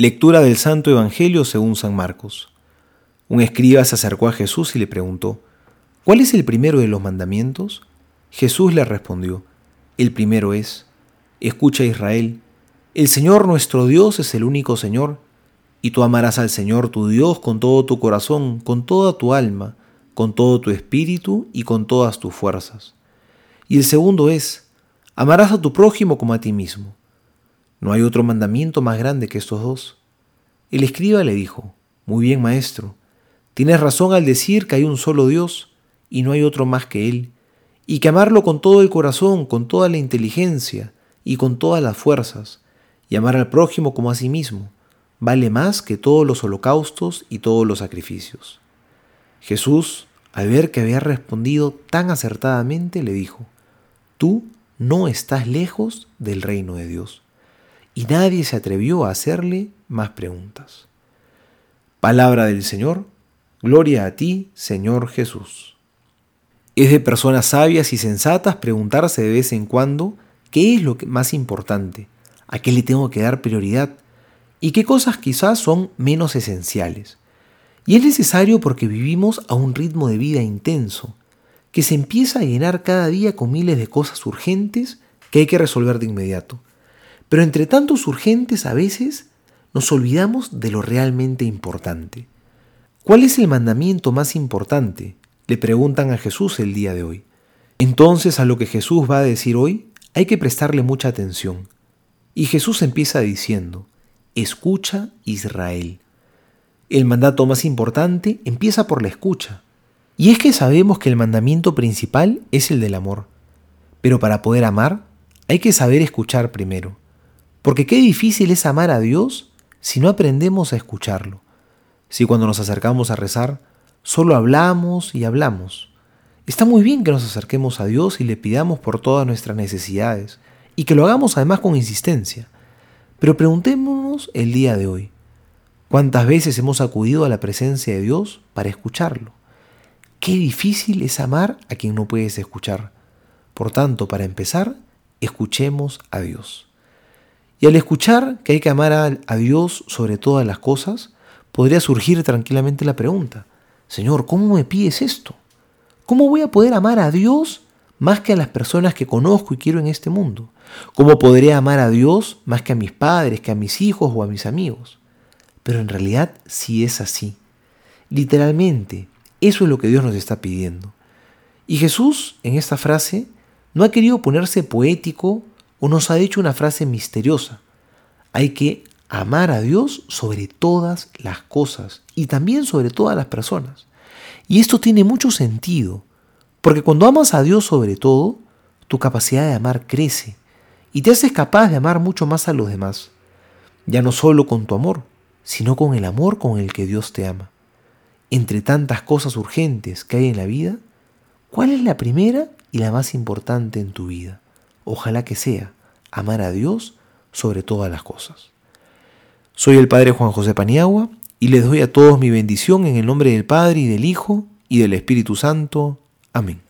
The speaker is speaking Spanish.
Lectura del Santo Evangelio según San Marcos. Un escriba se acercó a Jesús y le preguntó, ¿cuál es el primero de los mandamientos? Jesús le respondió, el primero es, escucha Israel, el Señor nuestro Dios es el único Señor, y tú amarás al Señor tu Dios con todo tu corazón, con toda tu alma, con todo tu espíritu y con todas tus fuerzas. Y el segundo es, amarás a tu prójimo como a ti mismo. No hay otro mandamiento más grande que estos dos. El escriba le dijo, Muy bien, maestro, tienes razón al decir que hay un solo Dios y no hay otro más que Él, y que amarlo con todo el corazón, con toda la inteligencia y con todas las fuerzas, y amar al prójimo como a sí mismo, vale más que todos los holocaustos y todos los sacrificios. Jesús, al ver que había respondido tan acertadamente, le dijo, Tú no estás lejos del reino de Dios y nadie se atrevió a hacerle más preguntas. Palabra del Señor, gloria a ti, Señor Jesús. Es de personas sabias y sensatas preguntarse de vez en cuando qué es lo más importante, a qué le tengo que dar prioridad y qué cosas quizás son menos esenciales. Y es necesario porque vivimos a un ritmo de vida intenso, que se empieza a llenar cada día con miles de cosas urgentes que hay que resolver de inmediato. Pero entre tantos urgentes a veces nos olvidamos de lo realmente importante. ¿Cuál es el mandamiento más importante? Le preguntan a Jesús el día de hoy. Entonces a lo que Jesús va a decir hoy hay que prestarle mucha atención. Y Jesús empieza diciendo, escucha Israel. El mandato más importante empieza por la escucha. Y es que sabemos que el mandamiento principal es el del amor. Pero para poder amar hay que saber escuchar primero. Porque qué difícil es amar a Dios si no aprendemos a escucharlo. Si cuando nos acercamos a rezar, solo hablamos y hablamos. Está muy bien que nos acerquemos a Dios y le pidamos por todas nuestras necesidades, y que lo hagamos además con insistencia. Pero preguntémonos el día de hoy, ¿cuántas veces hemos acudido a la presencia de Dios para escucharlo? Qué difícil es amar a quien no puedes escuchar. Por tanto, para empezar, escuchemos a Dios. Y al escuchar que hay que amar a, Dios sobre todas las cosas, podría surgir tranquilamente la pregunta, Señor, ¿cómo me pides esto? ¿Cómo voy a poder amar a Dios más que a las personas que conozco y quiero en este mundo? ¿Cómo podré amar a Dios más que a mis padres, que a mis hijos o a mis amigos? Pero en realidad sí es así. Literalmente, eso es lo que Dios nos está pidiendo. Y Jesús, en esta frase, no ha querido ponerse poético o nos ha dicho una frase misteriosa. Hay que amar a Dios sobre todas las cosas y también sobre todas las personas. Y esto tiene mucho sentido, porque cuando amas a Dios sobre todo, tu capacidad de amar crece y te haces capaz de amar mucho más a los demás, ya no solo con tu amor, sino con el amor con el que Dios te ama. Entre tantas cosas urgentes que hay en la vida, ¿cuál es la primera y la más importante en tu vida? Ojalá que sea amar a Dios sobre todas las cosas. Soy el Padre Juan José Paniagua y les doy a todos mi bendición en el nombre del Padre y del Hijo y del Espíritu Santo. Amén.